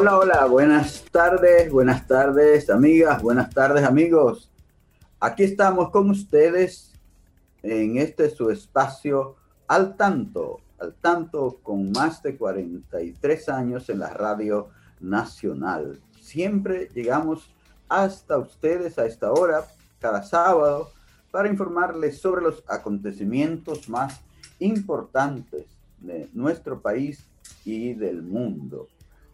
Hola, hola, buenas tardes, buenas tardes amigas, buenas tardes amigos. Aquí estamos con ustedes en este su espacio al tanto, al tanto con más de 43 años en la radio nacional. Siempre llegamos hasta ustedes a esta hora, cada sábado, para informarles sobre los acontecimientos más importantes de nuestro país y del mundo.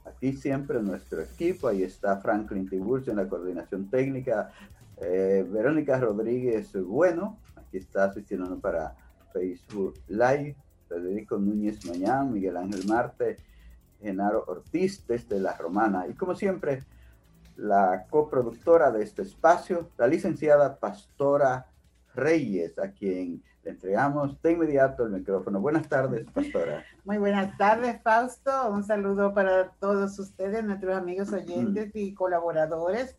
Aquí siempre nuestro equipo, ahí está Franklin Tiburcio en la coordinación técnica, eh, Verónica Rodríguez Bueno, aquí está asistiendo para Facebook Live, Federico Núñez Mañán, Miguel Ángel Marte, Genaro Ortiz desde La Romana. Y como siempre, la coproductora de este espacio, la licenciada Pastora Reyes, a quien le entregamos de inmediato el micrófono. Buenas tardes, pastora. Muy buenas tardes, Fausto. Un saludo para todos ustedes, nuestros amigos oyentes y colaboradores.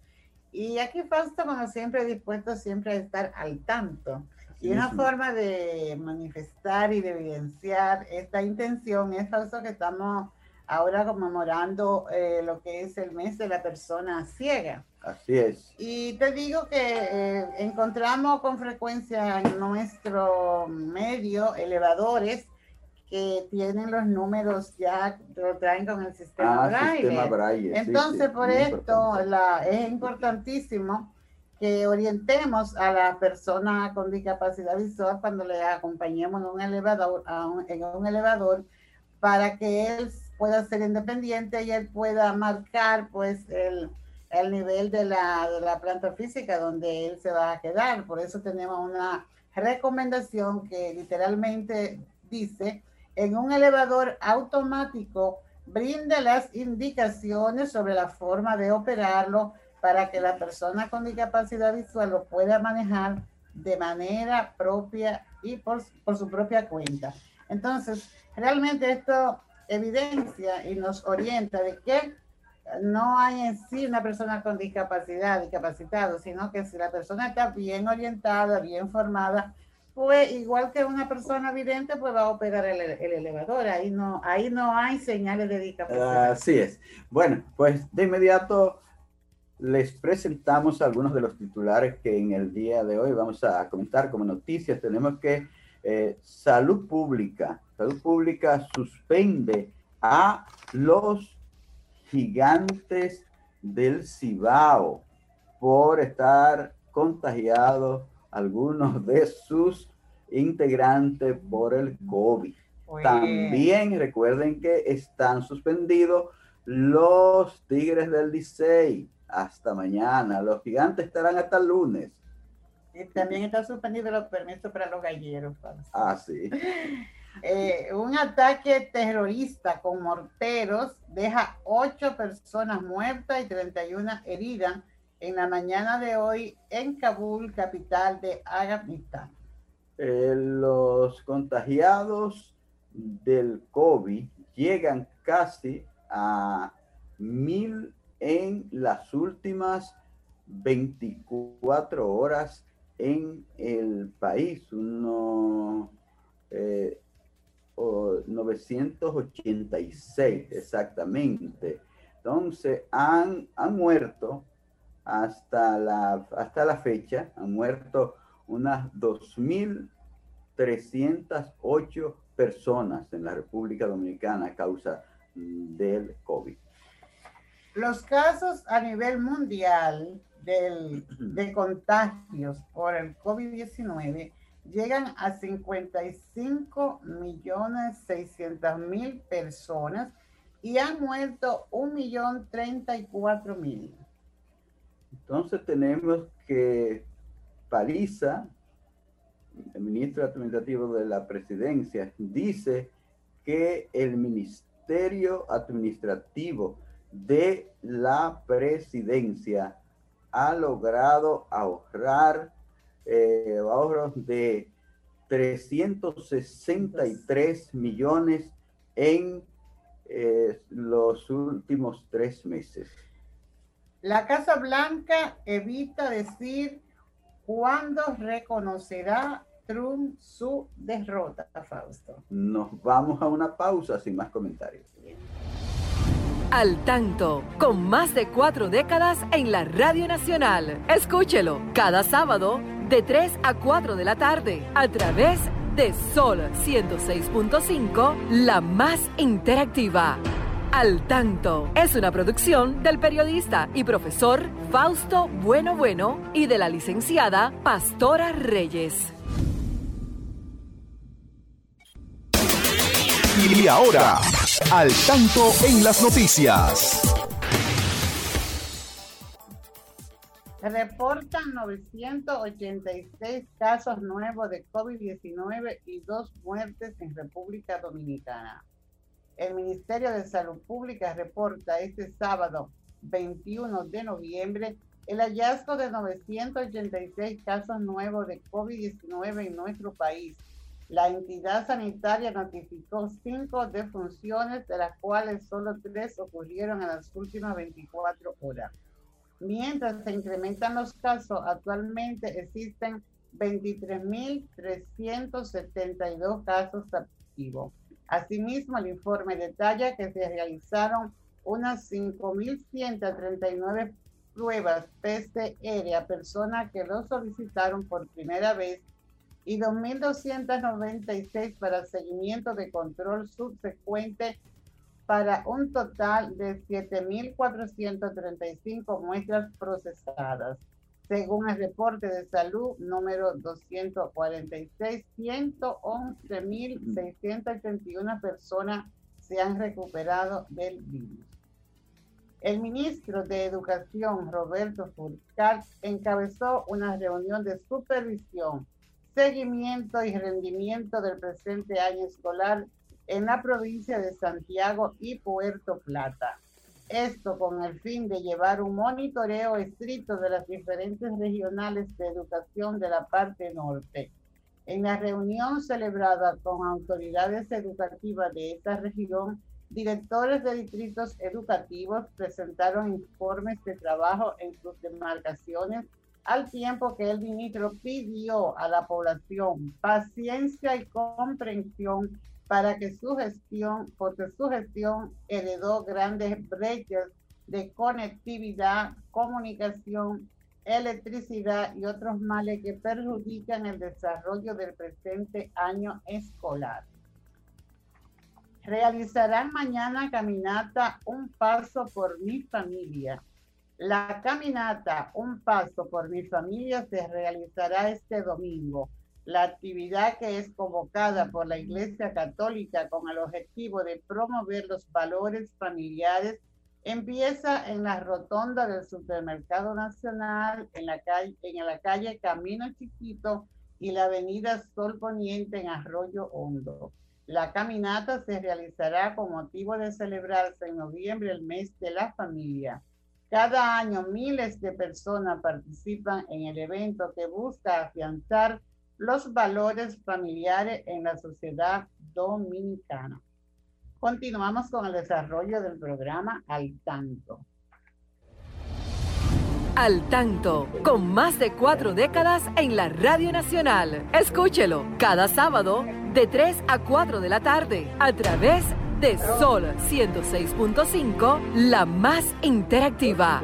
Y aquí, Fausto, como siempre, dispuesto siempre a estar al tanto. Y una forma de manifestar y de evidenciar esta intención es, Fausto, que estamos ahora conmemorando eh, lo que es el mes de la persona ciega. Así es. Y te digo que eh, encontramos con frecuencia en nuestro medio elevadores que tienen los números ya, lo traen con el sistema, ah, braille. Entonces, por esto la, es importantísimo que orientemos a la persona con discapacidad visual cuando le acompañemos en un elevador, en un elevador para que él pueda ser independiente y él pueda marcar pues el, el nivel de la, de la planta física donde él se va a quedar. Por eso tenemos una recomendación que literalmente dice, en un elevador automático, brinda las indicaciones sobre la forma de operarlo para que la persona con discapacidad visual lo pueda manejar de manera propia y por, por su propia cuenta. Entonces, realmente esto evidencia y nos orienta de que no hay en sí una persona con discapacidad, discapacitado, sino que si la persona está bien orientada, bien formada, pues igual que una persona vidente, pues va a operar el, elevador. Ahí no, ahí no hay señales de discapacidad. Así es. Bueno, pues de inmediato les presentamos algunos de los titulares que en el día de hoy vamos a comentar como noticias. Tenemos que eh, Salud Pública, Salud Pública suspende a los gigantes del Cibao por estar contagiados algunos de sus integrantes por el COVID. También recuerden que están suspendidos los Tigres del Licey hasta mañana. Los gigantes estarán hasta el lunes. Y también están suspendidos los permisos para los galleros. Ah, sí. Eh, un ataque terrorista con morteros deja ocho personas muertas y 31 heridas en la mañana de hoy en Kabul, capital de Afganistán. Eh, los contagiados del COVID llegan casi a mil en las últimas 24 horas en el país. Uno, eh, 986 exactamente. Entonces, han, han muerto hasta la, hasta la fecha han muerto unas 2.308 personas en la República Dominicana a causa del COVID. Los casos a nivel mundial del, de contagios por el COVID-19 llegan a 55 millones 600 mil personas y han muerto un millón 34 mil. Entonces tenemos que Paliza, el ministro administrativo de la presidencia, dice que el ministerio administrativo de la presidencia ha logrado ahorrar eh, ahorros de 363 millones en eh, los últimos tres meses. La Casa Blanca evita decir cuándo reconocerá Trump su derrota, Fausto. Nos vamos a una pausa sin más comentarios. Al tanto, con más de cuatro décadas en la Radio Nacional. Escúchelo cada sábado de 3 a 4 de la tarde a través de Sol 106.5, la más interactiva. Al tanto es una producción del periodista y profesor Fausto Bueno Bueno y de la licenciada Pastora Reyes. Y ahora, al tanto en las noticias. Reportan 986 casos nuevos de COVID-19 y dos muertes en República Dominicana. El Ministerio de Salud Pública reporta este sábado 21 de noviembre el hallazgo de 986 casos nuevos de COVID-19 en nuestro país. La entidad sanitaria notificó cinco defunciones, de las cuales solo tres ocurrieron en las últimas 24 horas. Mientras se incrementan los casos, actualmente existen 23.372 casos activos. Asimismo, el informe detalla que se realizaron unas 5.139 pruebas PCR a personas que lo solicitaron por primera vez y 2.296 para seguimiento de control subsecuente para un total de 7.435 muestras procesadas. Según el reporte de salud número 246, 111.681 personas se han recuperado del virus. El ministro de Educación, Roberto Furcal, encabezó una reunión de supervisión, seguimiento y rendimiento del presente año escolar en la provincia de Santiago y Puerto Plata. Esto con el fin de llevar un monitoreo estricto de las diferentes regionales de educación de la parte norte. En la reunión celebrada con autoridades educativas de esta región, directores de distritos educativos presentaron informes de trabajo en sus demarcaciones al tiempo que el ministro pidió a la población paciencia y comprensión para que su gestión, porque su gestión heredó grandes brechas de conectividad, comunicación, electricidad y otros males que perjudican el desarrollo del presente año escolar. Realizarán mañana caminata Un Paso por mi familia. La caminata Un Paso por mi familia se realizará este domingo la actividad que es convocada por la Iglesia Católica con el objetivo de promover los valores familiares empieza en la rotonda del Supermercado Nacional, en la calle, Camino Chiquito y la avenida Sol Poniente en Arroyo Hondo. La caminata se realizará con motivo de celebrarse en noviembre el mes de la familia. Cada año miles de personas participan en el evento que busca afianzar los valores familiares en la sociedad dominicana. Continuamos con el desarrollo del programa Al Tanto. Al Tanto, con más de cuatro décadas en la Radio Nacional. Escúchelo cada sábado de 3 a 4 de la tarde a través de Sol 106.5, la más interactiva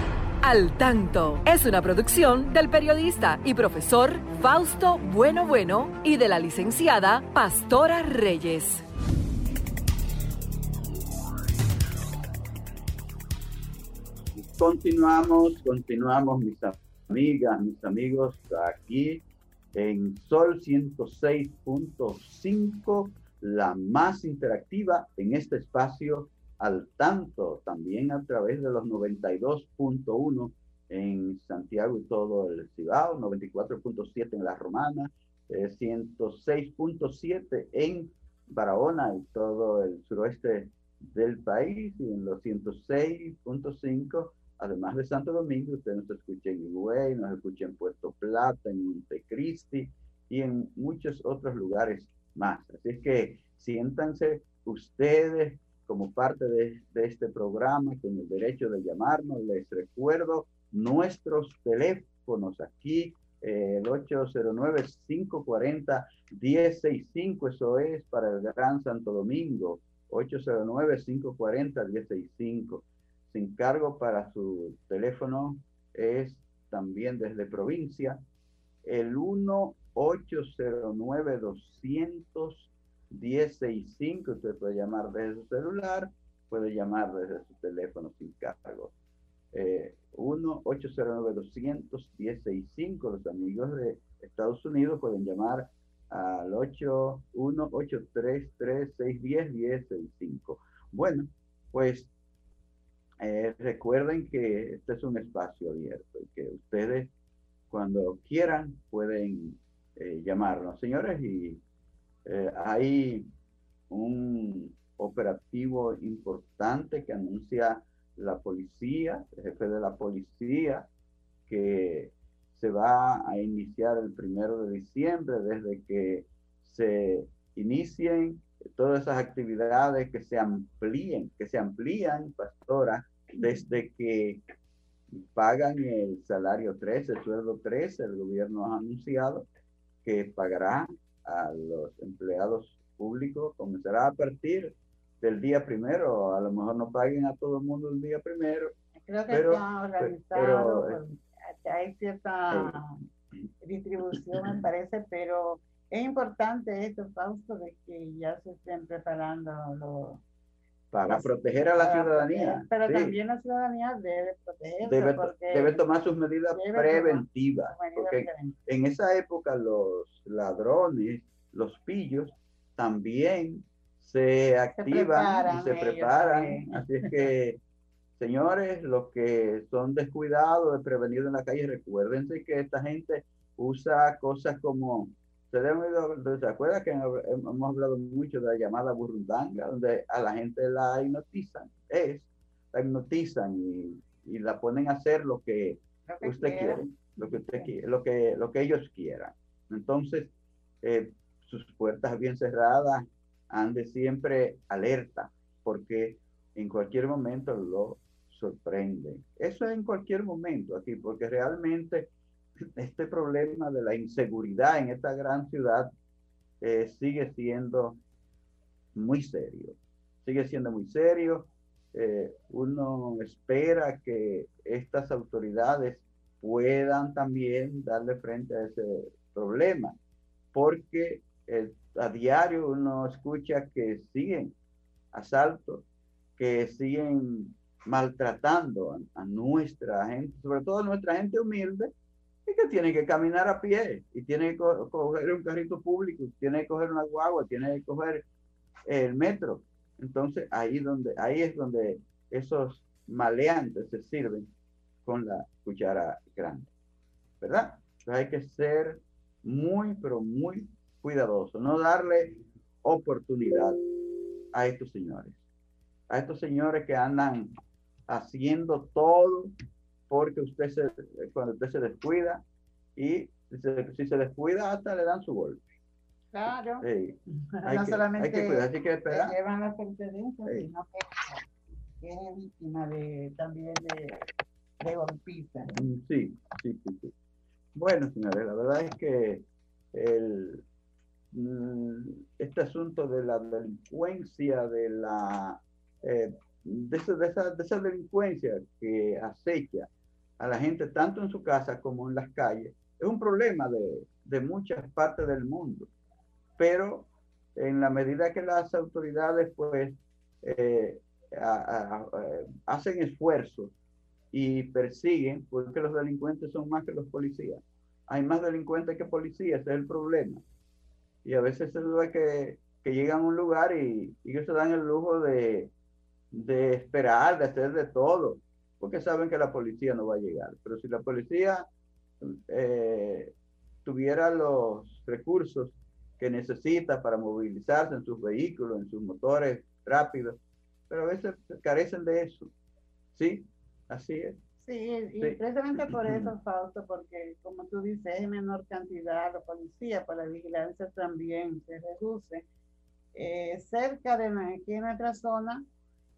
Al Tanto es una producción del periodista y profesor Fausto Bueno Bueno y de la licenciada Pastora Reyes. Continuamos, continuamos mis amigas, mis amigos, aquí en Sol 106.5, la más interactiva en este espacio al tanto también a través de los 92.1 en Santiago y todo el Cibao, 94.7 en La Romana, 106.7 eh, en Barahona y todo el suroeste del país y en los 106.5 además de Santo Domingo, usted nos escucha en Higüey, nos escucha en Puerto Plata, en Montecristi y en muchos otros lugares más. Así es que siéntanse ustedes como parte de, este programa con el derecho de llamarnos. Les recuerdo nuestros teléfonos aquí, el 809-540-1065, eso es para el Gran Santo Domingo, 809-540-1065. Sin cargo para su teléfono es también desde provincia, el 1-809-200 1065, usted puede llamar desde su celular, puede llamar desde su teléfono sin cargo. Eh, 1-809-200-1065, los amigos de Estados Unidos pueden llamar al 81-833-610-1065. Bueno, pues eh, recuerden que este es un espacio abierto y que ustedes cuando quieran pueden eh, llamarnos, señores, y eh, hay un operativo importante que anuncia la policía, el jefe de la policía, que se va a iniciar el primero de diciembre, desde que se inicien todas esas actividades, que se amplíen, que se amplían, pastora, desde que pagan el salario 13, el sueldo 13, el gobierno ha anunciado que pagará a los empleados públicos comenzará a partir del día primero. A lo mejor no paguen a todo el mundo el día primero. Creo que pero, está organizado, pero, pues, hay cierta distribución, me parece, pero es importante esto, Fausto, de que ya se estén preparando los para proteger a la ciudadanía. pero también la ciudadanía debe protegerse. Debe, debe tomar sus medidas preventivas. porque en esa época los ladrones, los pillos, también se activan y se preparan. Así es que, señores, los que son descuidados, de prevenido en la calle, recuérdense que esta gente usa cosas como ¿Se acuerdan que hemos hablado mucho de la llamada burundanga, donde a la gente la hipnotizan? Es, la hipnotizan y, y la ponen a hacer lo que, usted quiere, lo que usted quiere, lo que, lo que ellos quieran. Entonces, eh, sus puertas bien cerradas, ande siempre alerta, porque en cualquier momento lo sorprende. Eso es en cualquier momento aquí, porque realmente este problema de la inseguridad en esta gran ciudad eh, sigue siendo muy serio. Sigue siendo muy serio. Eh, uno espera que estas autoridades puedan también darle frente a ese problema, porque eh, a diario uno escucha que siguen asaltos, que siguen maltratando a, a, nuestra gente, sobre todo a nuestra gente humilde, que tiene que caminar a pie y tiene que coger un carrito público, tiene que coger una guagua, tiene que coger el metro. Entonces ahí, donde, ahí es donde esos maleantes se sirven con la cuchara grande, ¿verdad? Entonces hay que ser muy, pero muy cuidadoso, no darle oportunidad a estos señores, a estos señores que andan haciendo todo porque usted se, cuando usted se descuida y Si se, descuida, hasta le dan su golpe. Claro. no solamente hay que cuidar, hay que esperar. llevan las pertenencias, sino que, es víctima de, también de, de golpista. Mm, sí, sí, sí, sí. Bueno, señores, la verdad es que el, mm, este asunto de la delincuencia, de la eh, de, esa, de, esa, delincuencia que acecha a la gente tanto en su casa como en las calles, es un problema de, de muchas partes del mundo. Pero en la medida que las autoridades pues eh, hacen esfuerzos y persiguen, porque los delincuentes son más que los policías. Hay más delincuentes que policías, ese es el problema. Y a veces se duda que, que llegan a un lugar y, y ellos se dan el lujo de, de esperar, de hacer de todo, porque saben que la policía no va a llegar. Pero si la policía eh, tuviera los recursos que necesita para movilizarse en sus vehículos, en sus motores rápidos, pero a veces carecen de eso. ¿Sí? Así es. Sí, y precisamente por eso, Fausto, porque como tú dices, es menor cantidad la policía, para la vigilancia también se reduce. Eh, cerca de aquí en nuestra zona,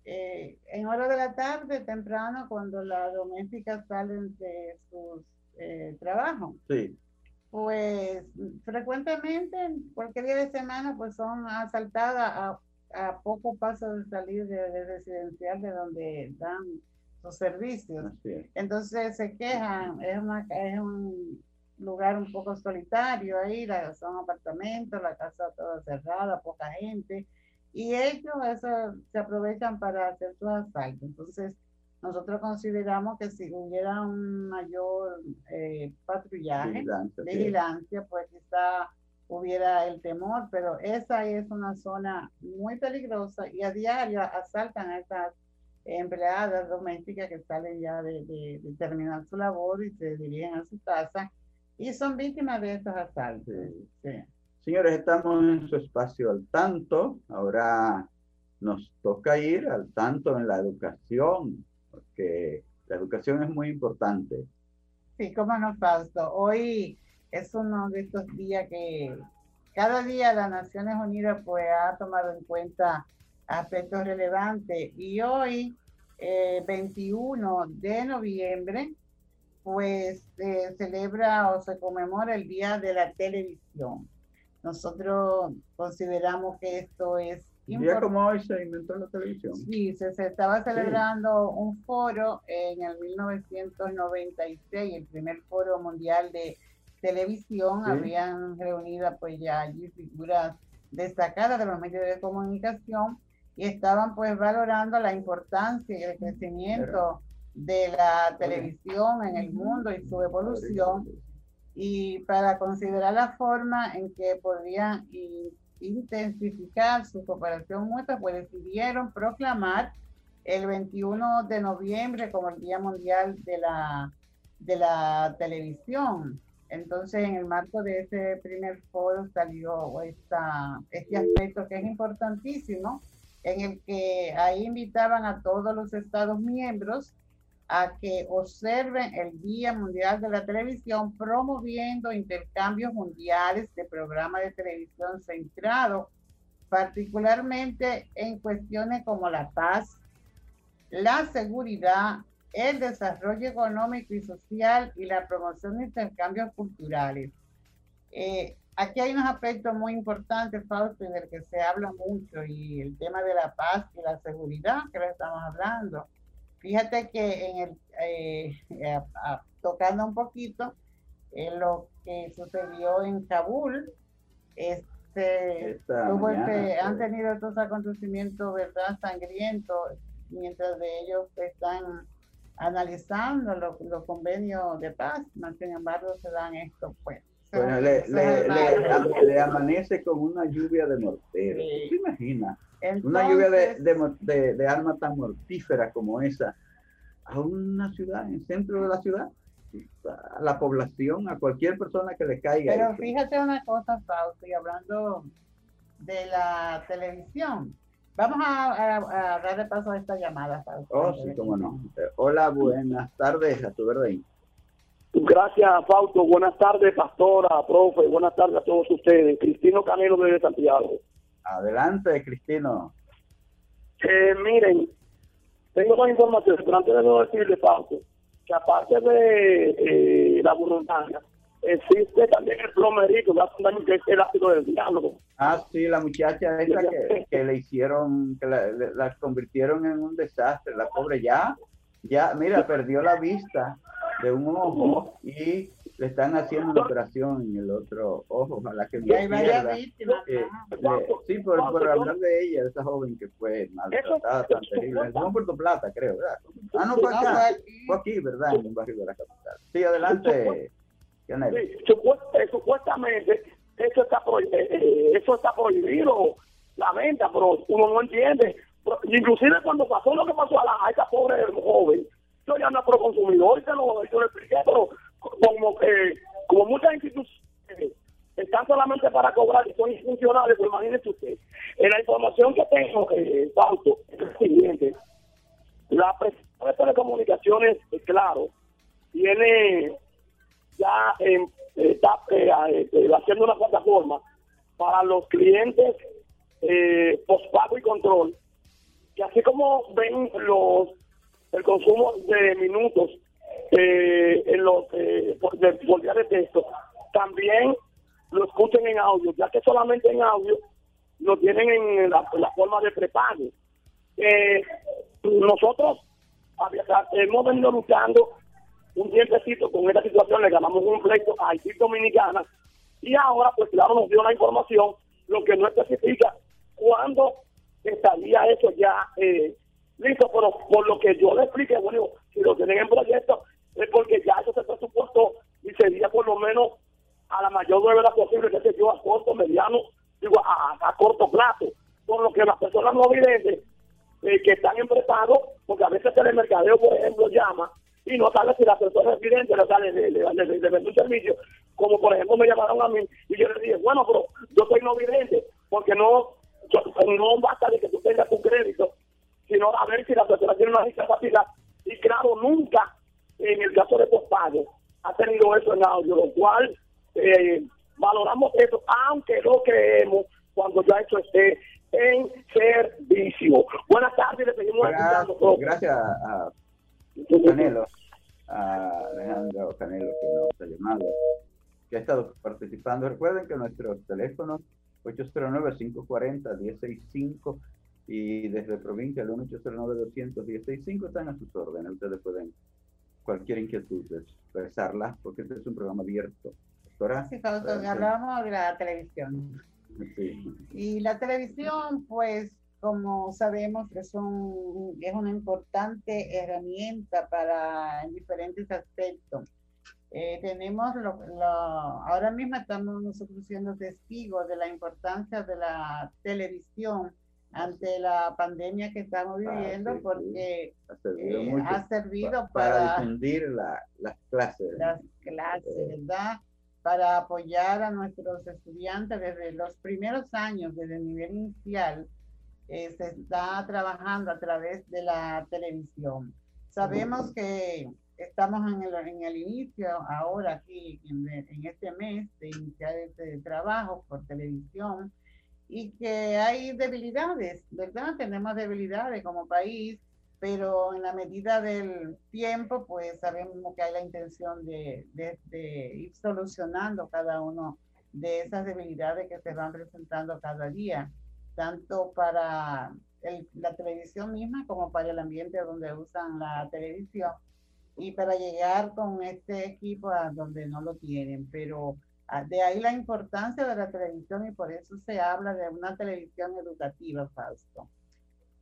eh, en hora de la tarde, temprano, cuando las domésticas salen de sus eh, trabajos. Sí. Pues frecuentemente, cualquier día de semana, pues son asaltadas a, a poco paso de salir de, residencial de donde dan sus servicios. Entonces se quejan, es, una, es un lugar un poco solitario ahí, son apartamentos, la casa toda cerrada, poca gente y ellos eso, se aprovechan para hacer sus asaltos. Entonces, nosotros consideramos que si hubiera un mayor eh, patrullaje, vigilancia, pues quizá hubiera el temor, pero esa es una zona muy peligrosa y a diario asaltan a estas empleadas domésticas que salen ya de, terminar su labor y se dirigen a su casa y son víctimas de estos asaltos. Sí. Señores, estamos en su espacio al tanto. Ahora nos toca ir al tanto en la educación, porque la educación es muy importante. Sí, cómo no, Fausto. Hoy es uno de estos días que cada día las Naciones Unidas pues ha tomado en cuenta aspectos relevantes y hoy, 21 eh, de noviembre, pues se celebra o se conmemora el Día de la Televisión. Nosotros consideramos que esto es un día como hoy se inventó la televisión. Sí, se, estaba celebrando un foro en el 1996, el primer foro mundial de televisión. Habían reunido pues ya allí figuras destacadas de los medios de comunicación y estaban pues valorando la importancia y el crecimiento de la televisión en el mundo y su evolución y para considerar la forma en que podrían intensificar su cooperación mutua, pues decidieron proclamar el 21 de noviembre como el Día Mundial de la, de la Televisión. Entonces, en el marco de ese primer foro salió esta, este aspecto que es importantísimo, en el que ahí invitaban a todos los Estados miembros a que observen el Día Mundial de la Televisión promoviendo intercambios mundiales de programas de televisión centrados particularmente en cuestiones como la paz, la seguridad, el desarrollo económico y social y la promoción de intercambios culturales. Eh, aquí hay unos aspectos muy importantes, Fausto, del que se habla mucho, y el tema de la paz y la seguridad, que lo estamos hablando. Fíjate que en el, eh, eh, tocando un poquito, en lo que sucedió en Kabul, este, este han tenido estos acontecimientos, ¿verdad?, sangrientos, mientras de ellos están analizando los, convenios de paz, sin embargo se dan esto, pues. Bueno, le, amanece con una lluvia de mortero. ¿Te imaginas? Una lluvia de, de, armas tan mortíferas como esa a una ciudad, en el centro de la ciudad, a la población, a cualquier persona que le caiga. Pero fíjate una cosa, Fausto, y hablando de la televisión, vamos a, a, darle paso a esta llamada, Fausto. Oh, sí, cómo no. hola, buenas tardes, a tu verdad. Gracias, Fausto. Buenas tardes, pastora, profe. Buenas tardes a todos ustedes. Cristino Canelo desde Santiago. Adelante, Cristino. Eh, miren, tengo más información, pero antes de decirle, Fausto, que aparte de eh, la voluntaria, existe también el plomerito, que es el ácido del diálogo. Ah, sí, la muchacha esa que, que le hicieron, que la, la, convirtieron en un desastre, la pobre ya, ya, mira, perdió la vista de un ojo y le están haciendo una operación en el otro ojo, ojalá que no. Eh, sí, por, por, hablar de ella, de esa joven que fue maltratada tan terrible. En Puerto Plata, creo, ¿verdad? Ah, no, fue acá, fue aquí, ¿verdad? En un barrio de la capital. Sí, adelante. Sí, eh, supuestamente eso está, prohibido, eh, eso está prohibido, la venta, pero uno no entiende. Inclusive cuando pasó lo que pasó a, la, a esa pobre joven, yo ya no pro consumidor, y se lo, yo lo expliqué, pero como que como muchas instituciones están solamente para cobrar y son funcionales, pues imagínese usted. En la información que tengo, eh, es el siguiente. La presión de telecomunicaciones, claro, tiene ya en, está eh, eh, haciendo una plataforma para los clientes eh, postpago y control, que así como ven los el consumo de minutos eh, en los eh, de, de texto, también lo escuchen en audio, ya que solamente en audio lo tienen en la, forma de prepago. Eh, nosotros hemos venido luchando un tiempecito con esta situación, le ganamos un pleito a Haití Dominicana y ahora pues claro nos dio la información, lo que no especifica cuándo estaría eso ya eh, listo, pero por lo que yo le expliqué, bueno, si lo tienen en proyecto es porque ya eso se presupuestó y sería por lo menos a la mayor brevedad posible, que se yo, a corto, mediano, digo, a, corto plazo, por lo que las personas no videntes eh, que están en porque a veces el mercadeo, por ejemplo, llama y no sabe si la persona es vidente le sale de, de, un servicio, como por ejemplo me llamaron a mí y yo le dije, bueno, pero yo soy no vidente, porque no, no basta de que tú tengas tu crédito, sino a ver si la persona tiene una discapacidad. Y claro, nunca en el caso de postpago ha tenido eso en audio, lo cual eh, valoramos eso, aunque lo creemos cuando ya eso esté en servicio. Buenas tardes, le seguimos escuchando. Gracias a Canelo, a Alejandro Canelo que nos ha llamado, que ha estado participando. Recuerden que nuestros teléfonos 809-540-165 y desde provincia el 1809-200-165 están a sus órdenes. Ustedes pueden cualquier inquietud expresarla porque este es un programa abierto. Doctora. Sí, hablábamos de la televisión. Y la televisión, pues, como sabemos, es, un, es una importante herramienta para en diferentes aspectos. Eh, tenemos, lo, ahora mismo estamos nosotros siendo testigos de la importancia de la televisión ante la pandemia que estamos ah, viviendo, porque ha servido, eh, para, difundir las clases. Las clases, ¿verdad? Para apoyar a nuestros estudiantes desde los primeros años, desde el nivel inicial, eh, se está trabajando a través de la televisión. Sabemos que estamos en el, en el inicio, ahora aquí, en, en este mes, de iniciar este trabajo por televisión y que hay debilidades, ¿verdad? Tenemos debilidades como país, pero en la medida del tiempo, pues sabemos que hay la intención de, de, de ir solucionando cada uno de esas debilidades que se van presentando cada día tanto para la televisión misma como para el ambiente donde usan la televisión y para llegar con este equipo a donde no lo tienen. Pero de ahí la importancia de la televisión y por eso se habla de una televisión educativa, Fausto.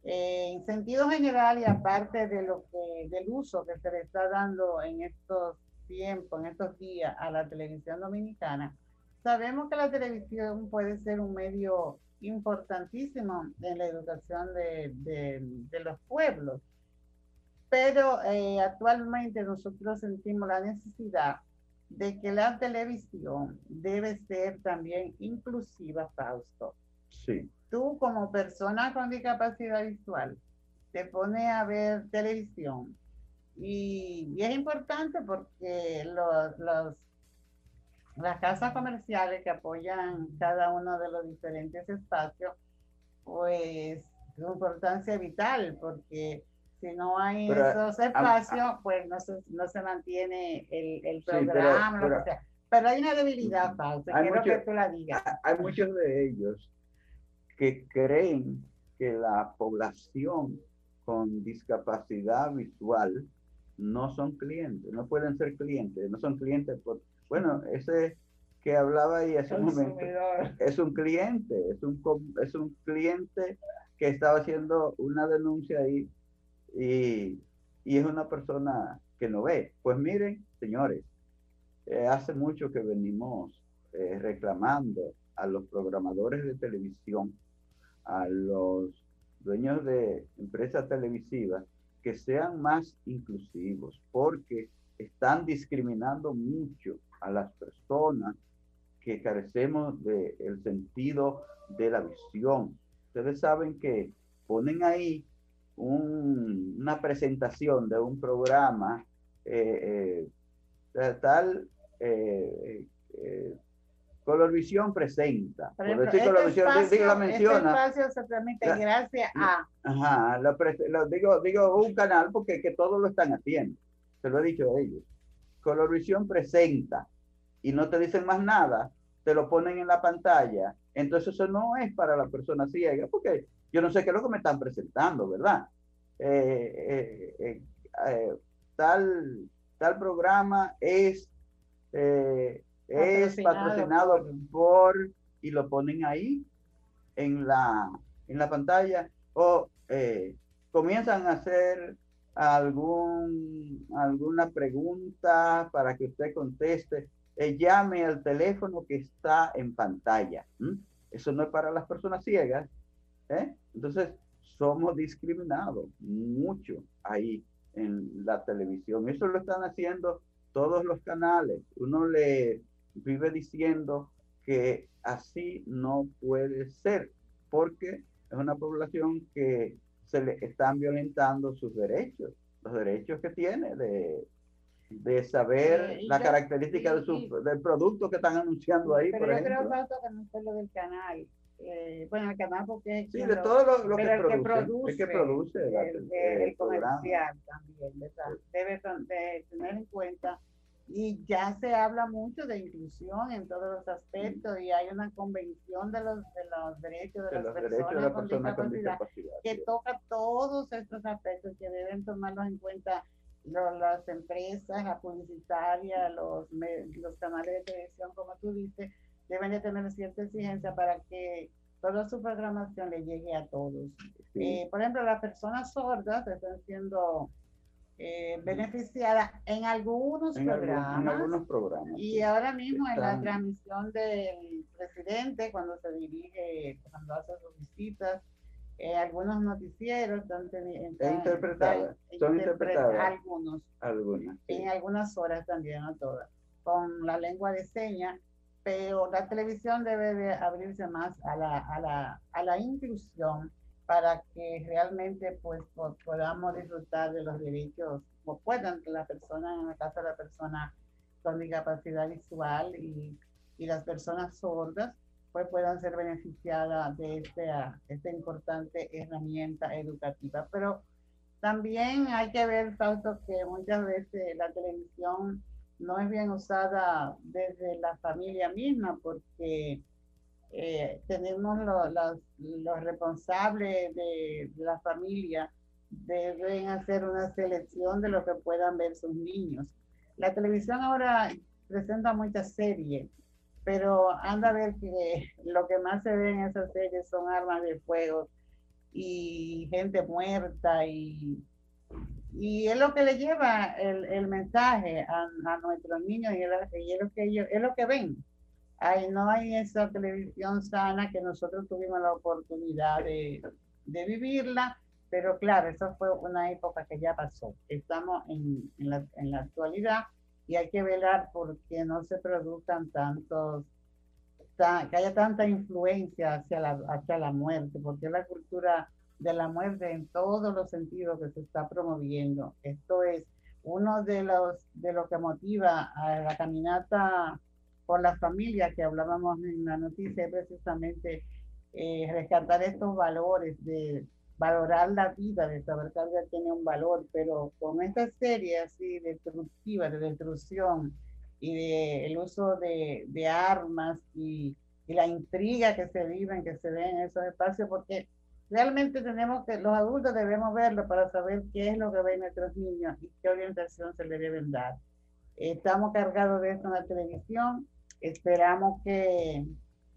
Eh, en sentido general y aparte de lo del uso que se le está dando en estos tiempos, en estos días a la televisión dominicana, sabemos que la televisión puede ser un medio importantísimo en la educación de, de, los pueblos. Pero eh, actualmente nosotros sentimos la necesidad de que la televisión debe ser también inclusiva, Fausto. Sí. Tú como persona con discapacidad visual te pone a ver televisión Y, es importante porque los, los, las casas comerciales que apoyan cada uno de los diferentes espacios, pues es importancia vital porque si no hay esos espacios, pues no se, no se mantiene el, el programa, pero, lo que sea. Pero hay una debilidad, Pau, quiero que tú la digas. Hay muchos de ellos que creen que la población con discapacidad visual no son clientes, no pueden ser clientes, no son clientes por, bueno, ese que hablaba ahí hace un momento es un cliente, es un, es un cliente que estaba haciendo una denuncia ahí y, y es una persona que no ve. Pues miren, señores, eh, hace mucho que venimos eh, reclamando a los programadores de televisión, a los dueños de empresas televisivas, que sean más inclusivos, porque están discriminando mucho a las personas que carecemos del sentido de la visión. Ustedes saben que ponen ahí una presentación de un programa eh, eh, tal eh, eh, Colorvisión presenta. Por ejemplo, este Colorvisión, espacio, digo, la menciona. Este espacio se transmite gracias a. Ajá, lo, lo, digo, digo un canal porque que todos lo están haciendo. Se lo he dicho a ellos. Colorvisión presenta y no te dicen más nada, te lo ponen en la pantalla. Entonces eso no es para la persona ciega, porque yo no sé qué es lo que me están presentando, ¿verdad? Eh, eh, eh, tal, tal programa es es patrocinado por, y lo ponen ahí en la, en la pantalla o comienzan a hacer algún, alguna pregunta para que usted conteste, eh, llame al teléfono que está en pantalla. Eso no es para las personas ciegas. Entonces, somos discriminados mucho ahí en la televisión. Eso lo están haciendo todos los canales. Uno le vive diciendo que así no puede ser, porque es una población que se le están violentando sus derechos, los derechos que tiene de, de saber la característica de su, del producto que están anunciando ahí. Pero yo creo que no es lo del canal. Eh, bueno, el canal porque sí, de todo lo, que, produce, que, produce, el que produce el, comercial también, Debe de tener en cuenta. Y ya se habla mucho de inclusión en todos los aspectos y hay una convención de los, de los derechos de, las personas, con, discapacidad, que toca todos estos aspectos que deben tomarlos en cuenta las empresas, la publicitaria, los, los canales de televisión, como tú dices, deben de tener cierta exigencia para que toda su programación le llegue a todos. Eh, por ejemplo, las personas sordas están siendo eh, beneficiada en algunos, programas, en algunos programas. Y ahora mismo en la transmisión del presidente, cuando se dirige, cuando hace sus visitas, eh, algunos noticieros están, interpretadas, son interpretadas. algunos, algunas, en algunas horas también, no todas, con la lengua de señas, pero la televisión debe de abrirse más a la, a la, a la inclusión para que realmente pues podamos disfrutar de los derechos o puedan las personas, en el caso de la persona con discapacidad visual y, y las personas sordas, pues puedan ser beneficiadas de esta, esta importante herramienta educativa. Pero también hay que ver, tanto que muchas veces la televisión no es bien usada desde la familia misma, porque eh, tenemos los responsables de, la familia deben hacer una selección de lo que puedan ver sus niños. La televisión ahora presenta muchas series, pero anda a ver que lo que más se ve en esas series son armas de fuego y gente muerta y, y es lo que le lleva el, el mensaje a, a, nuestros niños y, y es, lo que ellos, es lo que ven no hay esa televisión sana que nosotros tuvimos la oportunidad de, de vivirla, pero claro, eso fue una época que ya pasó. Estamos en, en, la, en la actualidad y hay que velar porque no se produzcan tantos, que haya tanta influencia hacia la, hacia la muerte, porque la cultura de la muerte en todos los sentidos que se está promoviendo. Esto es uno de los de lo que motiva a la caminata por la familia que hablábamos en la noticia es precisamente eh, rescatar estos valores de valorar la vida, de saber que la tiene un valor, pero con esta serie así destructiva, de destrucción y de el uso de, de armas y, y, la intriga que se vive, que se ve en esos espacios, porque realmente tenemos que, los adultos debemos verlo para saber qué es lo que ven nuestros niños y qué orientación se le deben dar. Estamos cargados de esto en la televisión, esperamos que,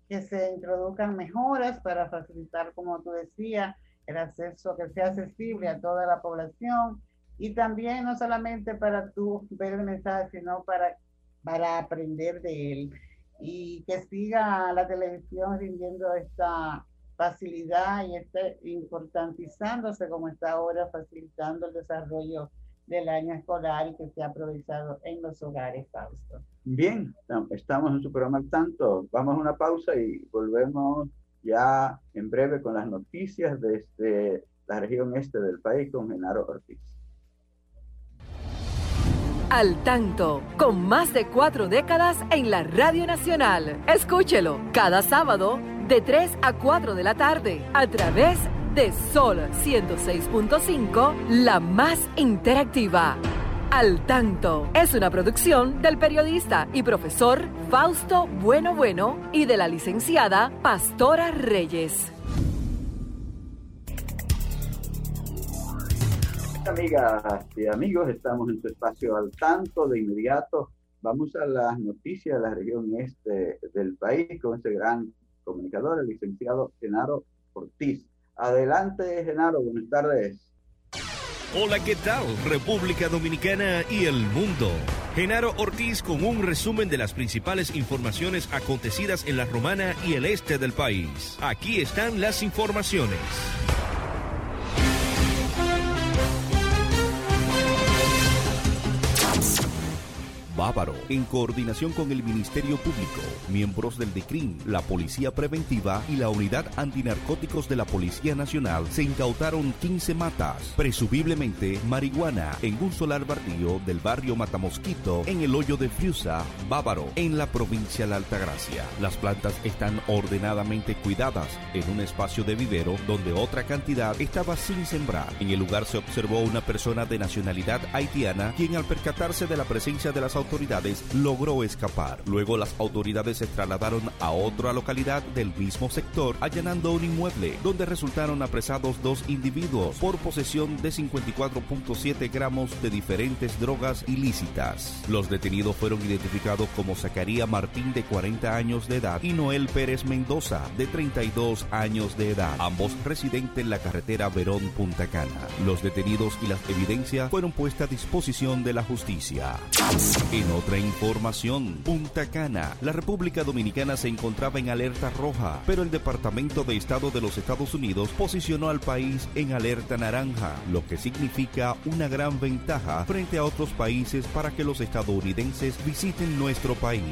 que se introduzcan mejoras para facilitar, como tú decías, el acceso que sea accesible a toda la población. Y también no solamente para tú ver el mensaje, sino para, para aprender de él. Y que siga la televisión rindiendo esta facilidad y esté importantizándose como está ahora, facilitando el desarrollo del año escolar y que sea aprovechado en los hogares, Fausto. Bien, estamos en su programa al tanto. Vamos a una pausa y volvemos ya en breve con las noticias desde la región este del país con Genaro Ortiz. Al tanto, con más de cuatro décadas en la Radio Nacional. Escúchelo cada sábado de 3 a 4 de la tarde a través de Sol 106.5, la más interactiva. Al tanto es una producción del periodista y profesor Fausto Bueno Bueno y de la licenciada Pastora Reyes. Amigas y amigos, estamos en su espacio al tanto de inmediato. Vamos a las noticias de la región este del país con este gran comunicador, el licenciado Genaro Ortiz. Adelante, Genaro, buenas tardes. Hola, ¿qué tal? República Dominicana y el mundo. Genaro Ortiz con un resumen de las principales informaciones acontecidas en la Romana y el este del país. Aquí están las informaciones. Bávaro, en coordinación con el Ministerio Público, miembros del DICRIN, la Policía Preventiva y la Unidad Antinarcóticos de la Policía Nacional, se incautaron 15 matas, presumiblemente marihuana, en un solar bardío del barrio Matamosquito, en el hoyo de Friusa, Bávaro, en la provincia de Altagracia. Las plantas están ordenadamente cuidadas en un espacio de vivero donde otra cantidad estaba sin sembrar. En el lugar se observó una persona de nacionalidad haitiana, quien al percatarse de la presencia de las autoridades autoridades logró escapar. Luego las autoridades se trasladaron a otra localidad del mismo sector, allanando un inmueble, donde resultaron apresados dos individuos por posesión de 54.7 gramos de diferentes drogas ilícitas. Los detenidos fueron identificados como Zacarías Martín de 40 años de edad y Noel Pérez Mendoza de 32 años de edad, ambos residentes en la carretera Verón Punta Cana. Los detenidos y las evidencias fueron puestas a disposición de la justicia. En otra información, Punta Cana, la República Dominicana se encontraba en alerta roja, pero el Departamento de Estado de los Estados Unidos posicionó al país en alerta naranja, lo que significa una gran ventaja frente a otros países para que los estadounidenses visiten nuestro país.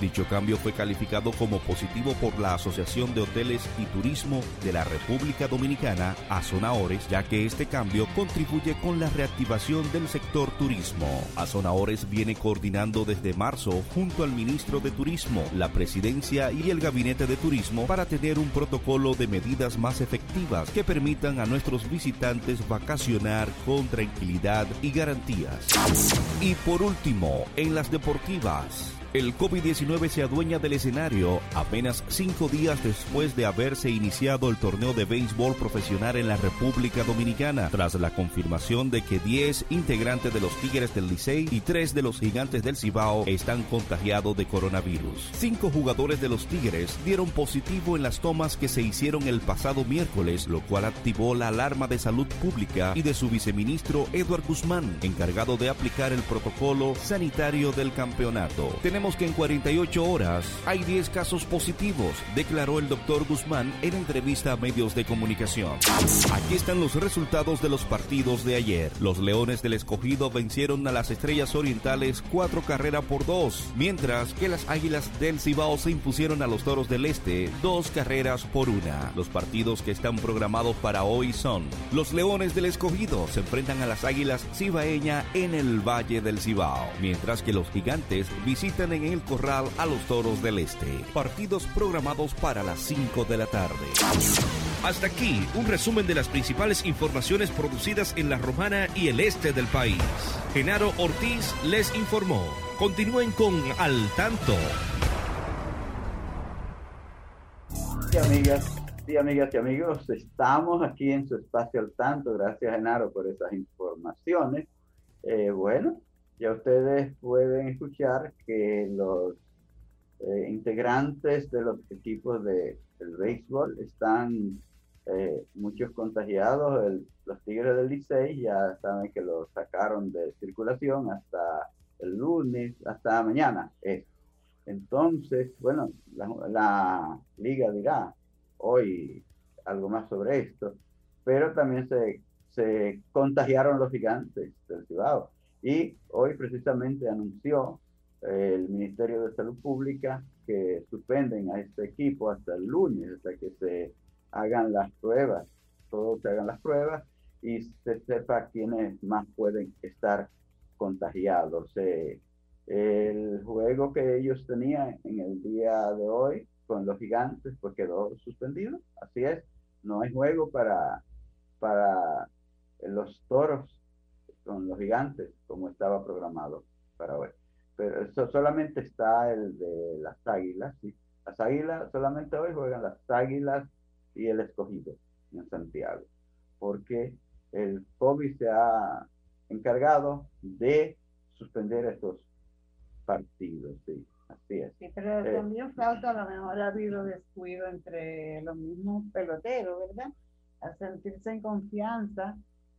Dicho cambio fue calificado como positivo por la Asociación de Hoteles y Turismo de la República Dominicana, Azonaores, ya que este cambio contribuye con la reactivación del sector turismo. Azonaores viene desde marzo junto al ministro de Turismo, la presidencia y el gabinete de turismo para tener un protocolo de medidas más efectivas que permitan a nuestros visitantes vacacionar con tranquilidad y garantías. Y por último, en las deportivas. El COVID-19 se adueña del escenario apenas cinco días después de haberse iniciado el torneo de béisbol profesional en la República Dominicana, tras la confirmación de que 10 integrantes de los Tigres del Licey y 3 de los Gigantes del Cibao están contagiados de coronavirus. Cinco jugadores de los Tigres dieron positivo en las tomas que se hicieron el pasado miércoles, lo cual activó la alarma de salud pública y de su viceministro Edward Guzmán, encargado de aplicar el protocolo sanitario del campeonato que en 48 horas hay 10 casos positivos, declaró el doctor Guzmán en entrevista a medios de comunicación. Aquí están los resultados de los partidos de ayer. Los Leones del Escogido vencieron a las Estrellas Orientales cuatro carreras por dos, mientras que las Águilas del Cibao se impusieron a los Toros del Este dos carreras por una. Los partidos que están programados para hoy son los Leones del Escogido se enfrentan a las Águilas Cibaeña en el Valle del Cibao, mientras que los Gigantes visitan en el Corral a los Toros del Este. Partidos programados para las 5 de la tarde. Hasta aquí un resumen de las principales informaciones producidas en la Romana y el este del país. Genaro Ortiz les informó. Continúen con Al Tanto. Sí, amigas, sí, amigas y amigos, estamos aquí en su espacio al tanto. Gracias, Genaro, por esas informaciones. Eh, bueno, ya ustedes pueden escuchar que los eh, integrantes de los equipos de, del béisbol están eh, muchos contagiados. los Tigres del Licey ya saben que lo sacaron de circulación hasta el lunes, hasta mañana. Entonces, bueno, la, liga dirá hoy algo más sobre esto, pero también se, se contagiaron los gigantes del Cibao. Y hoy precisamente anunció el Ministerio de Salud Pública que suspenden a este equipo hasta el lunes, hasta que se hagan las pruebas, todos se hagan las pruebas y se sepa quiénes más pueden estar contagiados. Eh, el juego que ellos tenían en el día de hoy con los gigantes pues quedó suspendido. Así es, no hay juego para, para los toros con los gigantes como estaba programado para hoy. Pero eso solamente está el de las águilas. ¿sí? Las águilas, solamente hoy juegan las águilas y el escogido en Santiago, porque el COVID se ha encargado de suspender estos partidos, sí, así es. Sí, pero eh, también falta, a lo mejor ha habido descuido entre los mismos peloteros, ¿verdad? Al sentirse en confianza,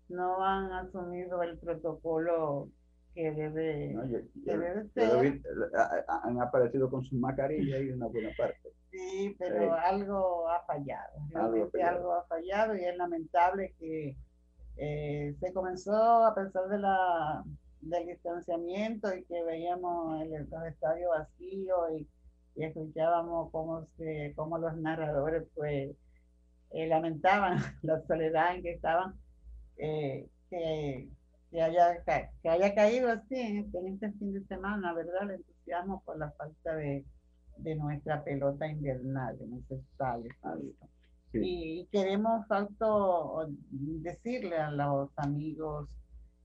no han asumido el protocolo que debe, ser. han aparecido con su mascarilla y una buena parte. Sí, pero algo ha fallado. Realmente algo, ha fallado y es lamentable que eh, se comenzó a pesar de la del distanciamiento y que veíamos el, el estadio vacío y, escuchábamos cómo, se, cómo los narradores pues eh, lamentaban la soledad en que estaban, eh, que, que, haya, que haya caído así en este, este fin de semana, ¿verdad? El entusiasmo por la falta de, de nuestra pelota invernal en ese estadio. Y queremos falto decirle a los amigos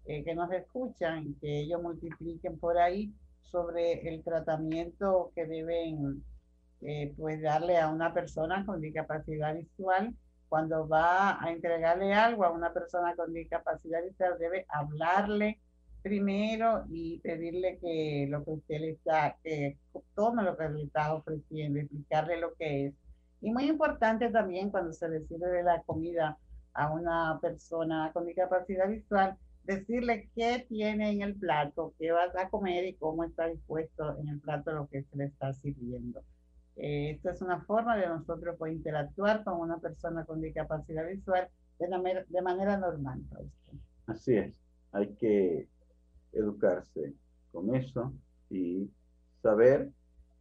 eh, que nos escuchan, que ellos multipliquen por ahí sobre el tratamiento que deben eh, pues darle a una persona con discapacidad visual. Cuando va a entregarle algo a una persona con discapacidad visual, debe hablarle primero y pedirle que lo que usted le está, que tome lo que le está ofreciendo, explicarle lo que es. Y muy importante también cuando se le sirve la comida a una persona con discapacidad visual, decirle qué tiene en el plato, qué va a comer y cómo está dispuesto en el plato lo que se le está sirviendo. Eh, esto es una forma de nosotros poder interactuar con una persona con discapacidad visual de, de manera normal. Así es, hay que educarse con eso y saber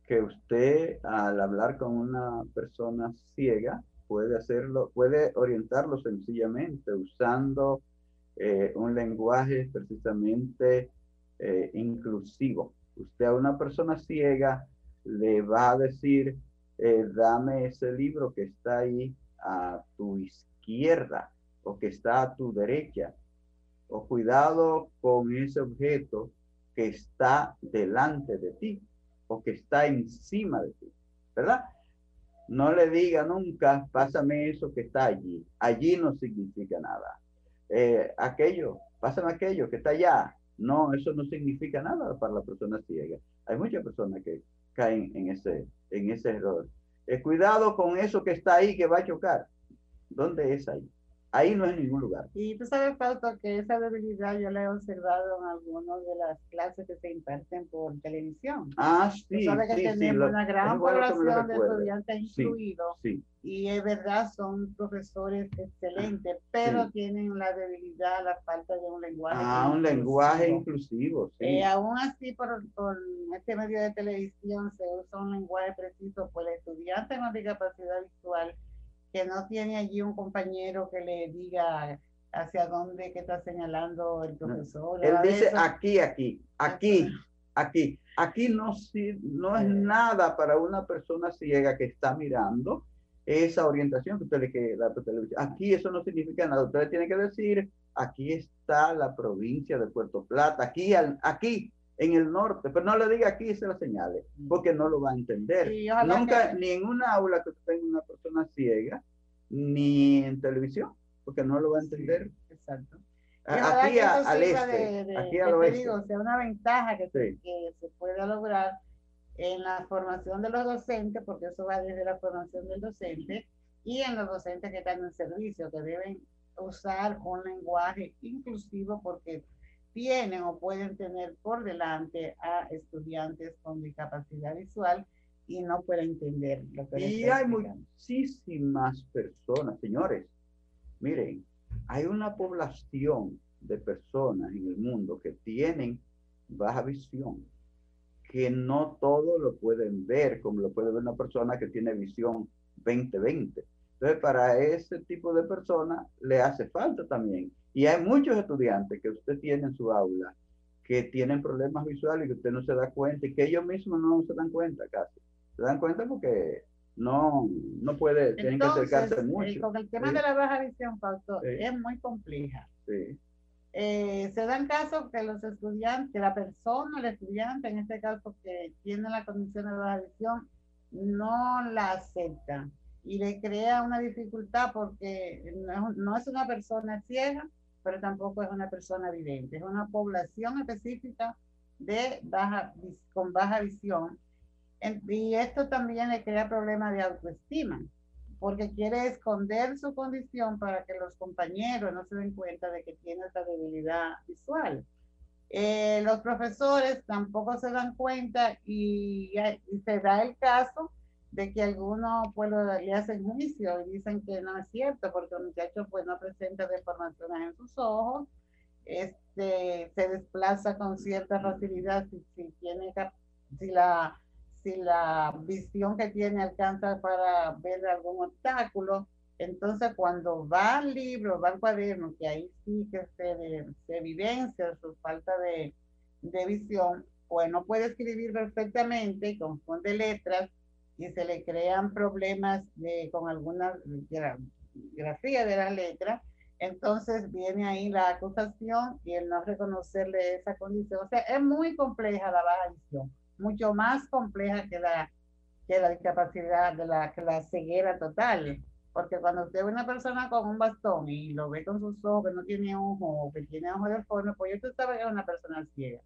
que usted al hablar con una persona ciega puede hacerlo, puede orientarlo sencillamente usando eh, un lenguaje precisamente eh, inclusivo. Usted a una persona ciega le va a decir, eh, dame ese libro que está ahí a tu izquierda o que está a tu derecha, o cuidado con ese objeto que está delante de ti o que está encima de ti, ¿verdad? No le diga nunca, pásame eso que está allí. Allí no significa nada. Eh, aquello, pásame aquello que está allá. No, eso no significa nada para la persona ciega. Hay muchas personas que caen en ese, en ese error. Eh, cuidado con eso que está ahí que va a chocar. ¿Dónde es ahí? Ahí no es ningún lugar. Y tú sabes, Fausto, que esa debilidad yo la he observado en algunas de las clases que se imparten por televisión. Ah, sí. Tú sabes que sí, sí, tenemos lo- una gran población de estudiantes Sí, incluidos Sí, y es verdad, son profesores excelentes, pero Sí. tienen la debilidad, la falta de un lenguaje. ah, un inclusivo. lenguaje inclusivo, sí. Eh, aún así, por, por este medio de televisión se usa un lenguaje preciso, pues el estudiante con discapacidad visual que no tiene allí un compañero que le diga hacia dónde que está señalando el profesor. Él a dice aquí, aquí, aquí, aquí. Aquí no, no es Sí. nada para una persona ciega que está mirando esa orientación que usted le televisión. Aquí eso no significa nada. Usted le tiene que decir, aquí está la provincia de Puerto Plata, aquí, al- aquí, en el norte, pero no le diga aquí se lo señale, porque no lo va a entender. Sí, Nunca, que- ni en una aula que tenga una persona ciega, ni en televisión, porque no lo va a entender. Exacto. Y A- ojalá Aquí a- al este, de- de- aquí al te oeste. digo, sea una ventaja que, se- Sí. que se pueda lograr en la formación de los docentes, porque eso va desde la formación del docente y en los docentes que están en servicio, que deben usar un lenguaje inclusivo porque tienen o pueden tener por delante a estudiantes con discapacidad visual y no pueden entender lo que Y hay muchísimas personas, señores. Miren, hay una población de personas en el mundo que tienen baja visión, que no todo lo pueden ver, como lo puede ver una persona que tiene visión 20-20. Entonces, para ese tipo de personas le hace falta también. Y hay muchos estudiantes que usted tiene en su aula que tienen problemas visuales y que usted no se da cuenta y que ellos mismos no se dan cuenta casi. Se dan cuenta porque no, no puede, tienen que Entonces, acercarse eh, mucho. con el tema Sí. de la baja visión, Fausto, Sí. es muy compleja. Sí, Eh, se dan casos que los estudiantes, que la persona, el estudiante, en este caso que tiene la condición de baja visión, no la acepta y le crea una dificultad porque no, no es una persona ciega, pero tampoco es una persona vidente, es una población específica de baja, con baja visión. Y esto también le crea problemas de autoestima porque quiere esconder su condición para que los compañeros no se den cuenta de que tiene esa debilidad visual. Eh, los profesores tampoco se dan cuenta y, y se da el caso de que algunos pues le hacen juicio y dicen que no es cierto porque el muchacho pues no presenta deformaciones en sus ojos, este, se desplaza con cierta facilidad si, si tiene si la si la visión que tiene alcanza para ver algún obstáculo, entonces cuando va al libro, va al cuaderno, que ahí sí que se, se evidencia su falta de, de visión, pues no puede escribir perfectamente, confunde letras y se le crean problemas de, con alguna gra- grafía de las letras. Entonces viene ahí la acusación y el no reconocerle esa condición. O sea, es muy compleja la baja visión mucho más compleja que la, que la discapacidad, de la, que la ceguera total. Porque cuando usted ve una persona con un bastón y lo ve con sus ojos, que no tiene ojo que tiene ojo deforme, pues usted sabe que es una persona ciega.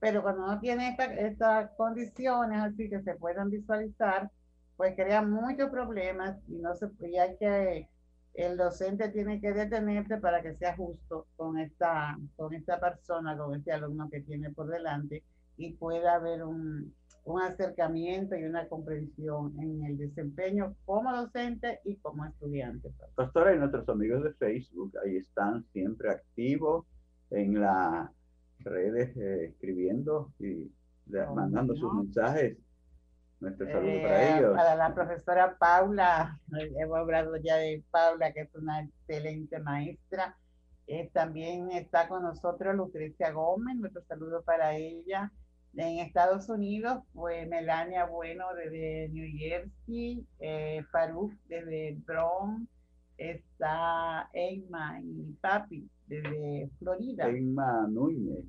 Pero cuando no tiene esta- estas condiciones así que se puedan visualizar, pues crea muchos problemas y no se y hay que el docente tiene que detenerse para que sea justo con esta con esta persona, con este alumno que tiene por delante y pueda haber un, un acercamiento y una comprensión en el desempeño como docente y como estudiante. Pastora y nuestros amigos de Facebook, ahí están siempre activos en las redes, eh, escribiendo y Oh, mandando no. sus mensajes. Nuestro saludo Eh, para ellos. para la profesora Paula, hemos hablado ya de Paula, que es una excelente maestra. Eh, también está con nosotros Lucrecia Gómez, nuestro saludo para ella. En Estados Unidos, pues Melania Bueno desde New Jersey, eh, Faruk desde Bronx, está Emma y Papi desde Florida. Emma Núñez,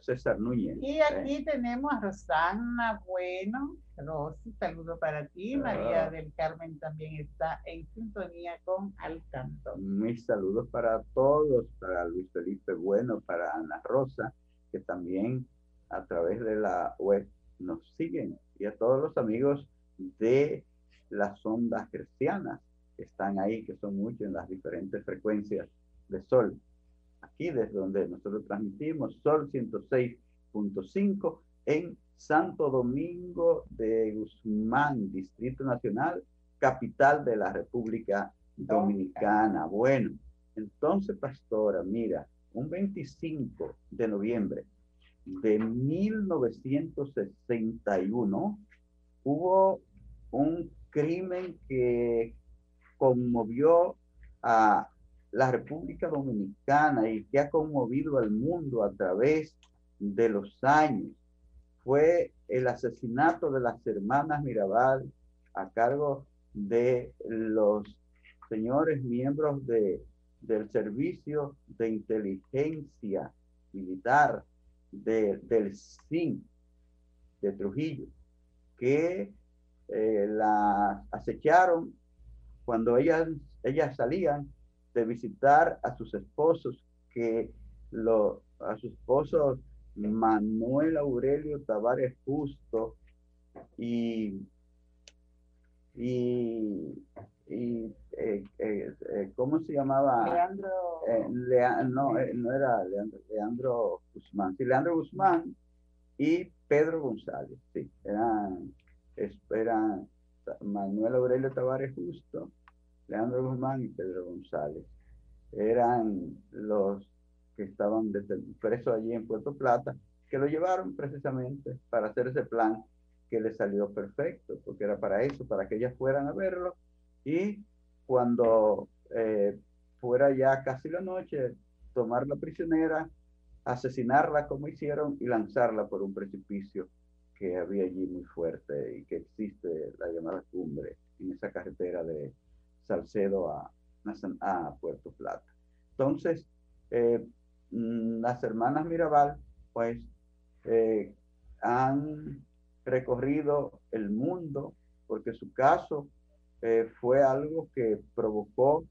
César Núñez. Y aquí tenemos a Rosana Bueno. Rosy, saludo para ti. Ah. María del Carmen también está en sintonía con Al Tanto. Mis saludos para todos, para Luis Felipe Bueno, para Ana Rosa, que también a través de la web nos siguen, y a todos los amigos de las ondas cristianas. Están ahí, que son muchos en las diferentes frecuencias de sol. Aquí desde donde nosotros transmitimos Sol 106.5 en Santo Domingo de Guzmán, Distrito Nacional, capital de la República Dominicana. Bueno, entonces, pastora, mira, un 25 de noviembre de 1961 hubo un crimen que conmovió a la República Dominicana y que ha conmovido al mundo a través de los años. Fue el asesinato de las hermanas Mirabal a cargo de los señores miembros de, del Servicio de Inteligencia Militar del SIN de Trujillo, que eh, la acecharon cuando ellas, ellas salían de visitar a sus esposos, que lo, a sus esposos Manuel Aurelio Tavares Justo y, y, y eh, eh, eh, ¿cómo se llamaba? Leandro. no, no era Leandro, Leandro Guzmán. Sí, Leandro Guzmán y Pedro González. Sí, eran, eran Manuel Aurelio Tavares Justo, Leandro Guzmán y Pedro González. Eran los que estaban presos allí en Puerto Plata, que lo llevaron precisamente para hacer ese plan que le salió perfecto, porque era para eso, para que ellas fueran a verlo y cuando eh, fuera ya casi la noche, tomar la prisionera, asesinarla como hicieron y lanzarla por un precipicio que había allí muy fuerte y que existe la llamada cumbre en esa carretera de Salcedo a, Puerto Plata. Entonces, eh, mm, las hermanas Mirabal, pues, eh, han recorrido el mundo porque su caso eh, fue algo que provocó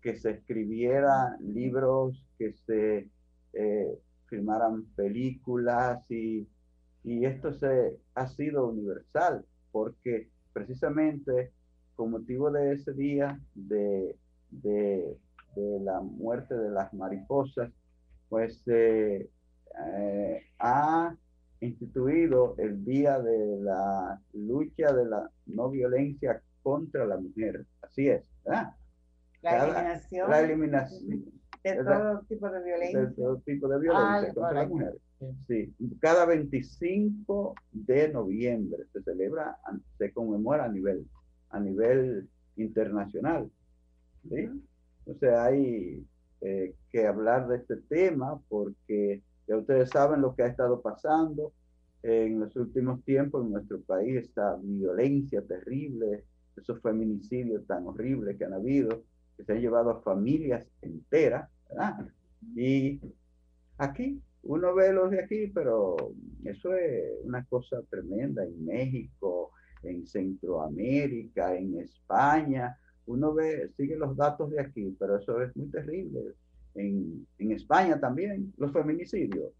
que se escribieran libros, que se filmaran películas y, y esto se, ha sido universal porque precisamente con motivo de ese día de, de, la muerte de las mariposas, pues se eh, ha instituido el Día de la Lucha de la No Violencia contra la Mujer. Así es, ¿verdad? La eliminación. La eliminación. De todo tipo de violencia. De todo tipo de violencia ah, contra la mujer. Sí, cada 25 de noviembre se celebra, se conmemora a nivel a nivel internacional. ¿sí? O sea, hay eh, que hablar de este tema porque ya ustedes saben lo que ha estado pasando en los últimos tiempos en nuestro país, esta violencia terrible, esos feminicidios tan horribles que han habido, que se han llevado a familias enteras, ¿verdad? Y aquí, uno ve los de aquí, pero eso es una cosa tremenda en México, en Centroamérica, en España. Uno ve, sigue los datos de aquí, pero eso es muy terrible. En, en España también, los feminicidios.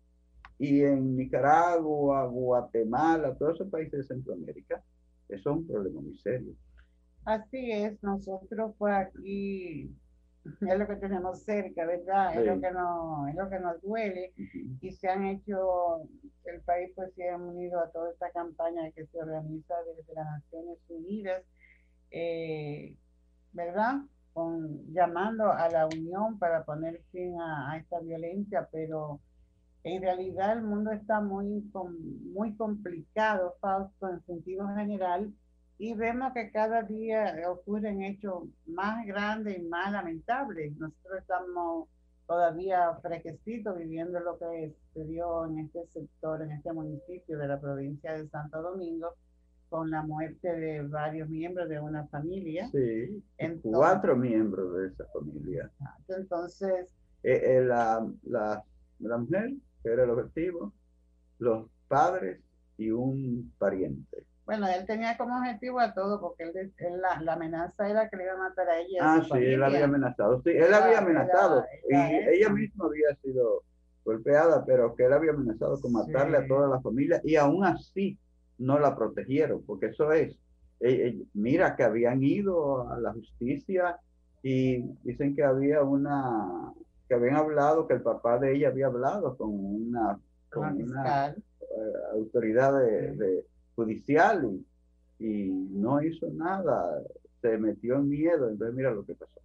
Y en Nicaragua, Guatemala, todos esos países de Centroamérica, eso es un problema muy serio. Así es, nosotros fue aquí es lo que tenemos cerca, ¿verdad? Es, lo que nos, es lo que nos duele. Y se han hecho, el país pues se ha unido a toda esta campaña que se organiza desde las Naciones Unidas, eh, ¿verdad? Con, llamando a la unión para poner fin a, esta violencia, pero en realidad el mundo está muy, muy complicado, Fausto, en sentido general, y vemos que cada día ocurren hechos más grandes y más lamentables. Nosotros estamos todavía fresquecitos viviendo lo que se dio en este sector, en este municipio de la provincia de Santo Domingo, con la muerte de varios miembros de una familia. Sí, cuatro miembros de esa familia. Entonces... Eh, eh, la, la, la mujer, que era el objetivo, los padres y un pariente. Bueno, él tenía como objetivo a todo, porque él, la, amenaza era que le iba a matar a ella. Ah, sí, él había amenazado. Sí, él había amenazado. y ella misma había sido golpeada, pero que él había amenazado con matarle a toda la familia y aún así no la protegieron, porque eso es mira que habían ido a la justicia y dicen que había una, que habían hablado, que el papá de ella había hablado con una, con una eh, autoridad de, judicial y, y, no hizo nada, se metió en miedo, entonces mira lo que pasó.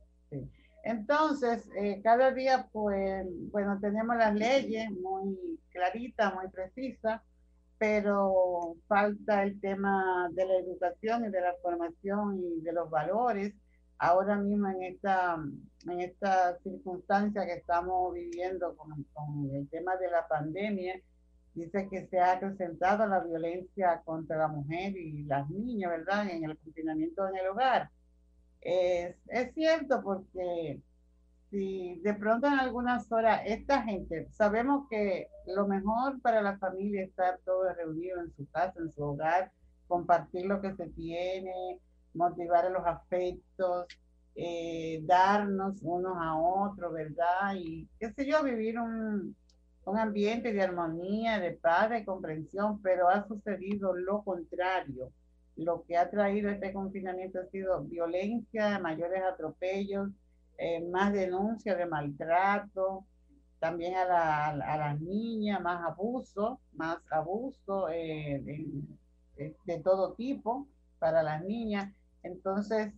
Entonces, eh, cada día, pues, bueno, tenemos las leyes muy claritas, muy precisas, pero falta el tema de la educación y de la formación y de los valores. Ahora mismo en esta, en esta circunstancia que estamos viviendo con, con el tema de la pandemia, dice que se ha acrecentado la violencia contra la mujer y las niñas, ¿verdad? En el confinamiento en el hogar. Es, es cierto porque si de pronto en algunas horas esta gente, sabemos que lo mejor para la familia es estar todos reunidos en su casa, en su hogar, compartir lo que se tiene, motivar los afectos, eh, darnos unos a otros, ¿verdad? Y qué sé yo, vivir un, un ambiente de armonía, de paz, de comprensión, pero ha sucedido lo contrario. Lo que ha traído este confinamiento ha sido violencia, mayores atropellos, eh, más denuncias de maltrato, también a, a las niñas, más abuso, más abuso eh, de, de, todo tipo para las niñas. Entonces,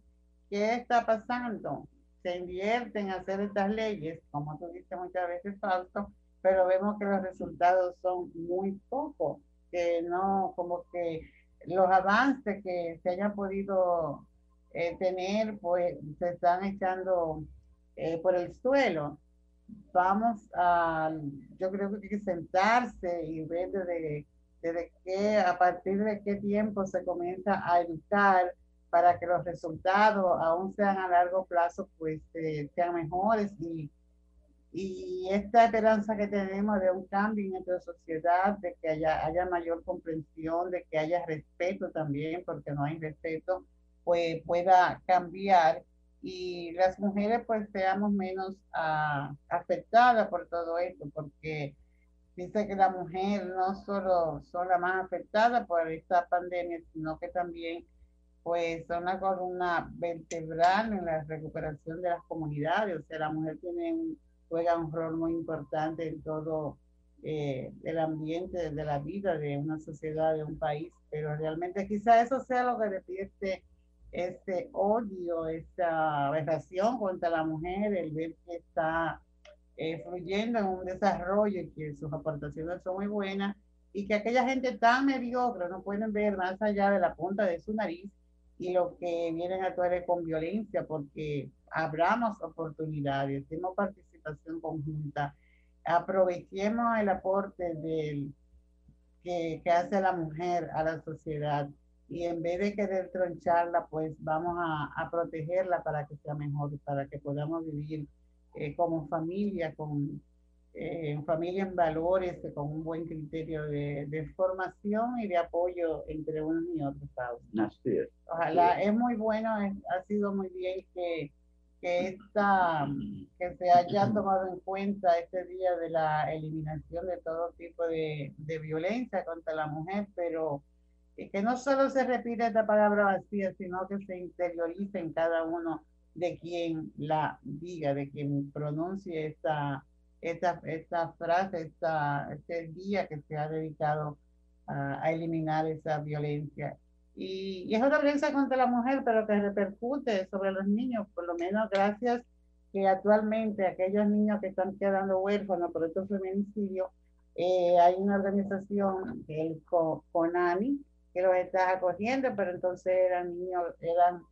¿qué está pasando? Se invierte en hacer estas leyes, como tú dices muchas veces, falso, pero vemos que los resultados son muy pocos, que no, como que los avances que se hayan podido eh, tener, pues se están echando eh, por el suelo. Vamos a, yo creo que hay que sentarse y ver desde, desde qué, a partir de qué tiempo se comienza a educar para que los resultados, aún sean a largo plazo, pues eh, sean mejores y, y esta esperanza que tenemos de un cambio en nuestra sociedad, de que haya, haya mayor comprensión, de que haya respeto también, porque no hay respeto, pues pueda cambiar. Y las mujeres pues seamos menos uh, afectadas por todo esto, porque dice que la mujer no solo son las más afectadas por esta pandemia, sino que también pues son una columna vertebral en la recuperación de las comunidades, o sea, la mujer tiene un, juega un rol muy importante en todo eh, el ambiente de la vida de una sociedad, de un país, pero realmente quizá eso sea lo que despierte este odio, esta aberración contra la mujer, el ver que está eh, fluyendo en un desarrollo y que sus aportaciones son muy buenas y que aquella gente tan mediocre no pueden ver más allá de la punta de su nariz y lo que vienen a actuar con violencia porque abramos oportunidades, tenemos conjunta, aprovechemos el aporte del, que, que hace la mujer a la sociedad y en vez de querer troncharla, pues vamos a, a protegerla para que sea mejor, para que podamos vivir eh, como familia, con eh, familia en valores, con un buen criterio de, de, formación y de apoyo entre unos y otros. Así es. Ojalá, es muy bueno, ha sido muy bien que, que, esta, que se haya tomado en cuenta este día de la eliminación de todo tipo de, de violencia contra la mujer, pero y que no solo se repita esta palabra vacía, sino que se interiorice en cada uno de quien la diga, de quien pronuncie esta, esta, esta frase, esta, este día que se ha dedicado a, eliminar esa violencia. Y, y, es una violencia contra la mujer, pero que repercute sobre los niños, por lo menos gracias que actualmente aquellos niños que están quedando huérfanos por estos feminicidios, eh, hay una organización, el CONANI, que los está acogiendo, pero entonces eran niños, eran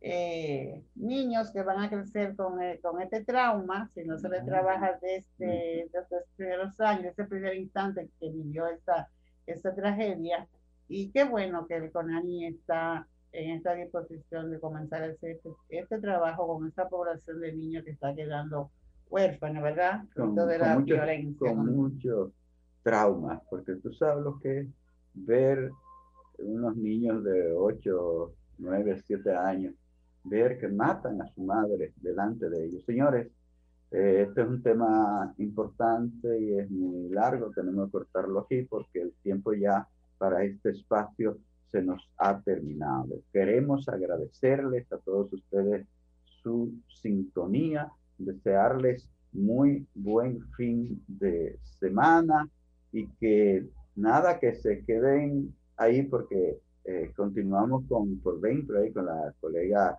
eh, niños que van a crecer con, eh, con este trauma, si no se les trabaja desde, estos primeros años, ese primer instante que vivió esa, esa tragedia. Y qué bueno que el CONANI está en esta disposición de comenzar a hacer este, este trabajo con esta población de niños que está quedando huérfana, ¿verdad? Con, de la mucho, violencia. Con mucho trauma, porque tú sabes lo que es ver unos niños de 8, 9, 7 años, ver que matan a su madre delante de ellos. Señores, eh, este es un tema importante y es muy largo, tenemos que cortarlo aquí porque el tiempo ya para este espacio se nos ha terminado. Queremos agradecerles a todos ustedes su sintonía, desearles muy buen fin de semana y que nada, que se queden ahí porque eh, continuamos con por dentro ahí con la colega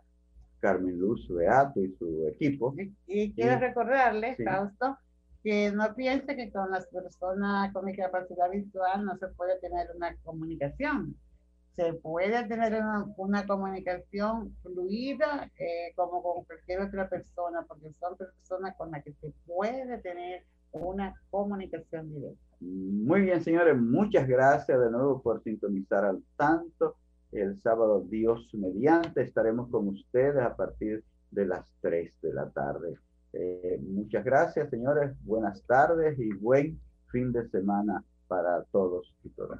Carmen Luz Beato y su equipo. Y, quiero recordarles, Fausto, que no piense que con las personas con discapacidad visual no se puede tener una comunicación. Se puede tener una, comunicación fluida eh, como con cualquier otra persona, porque son personas con las que se puede tener una comunicación directa. Muy bien, señores, muchas gracias de nuevo por sintonizar al tanto. El sábado, Dios mediante, estaremos con ustedes a partir de las 3 de la tarde. Eh, muchas gracias, señores. Buenas tardes y buen fin de semana para todos y todas.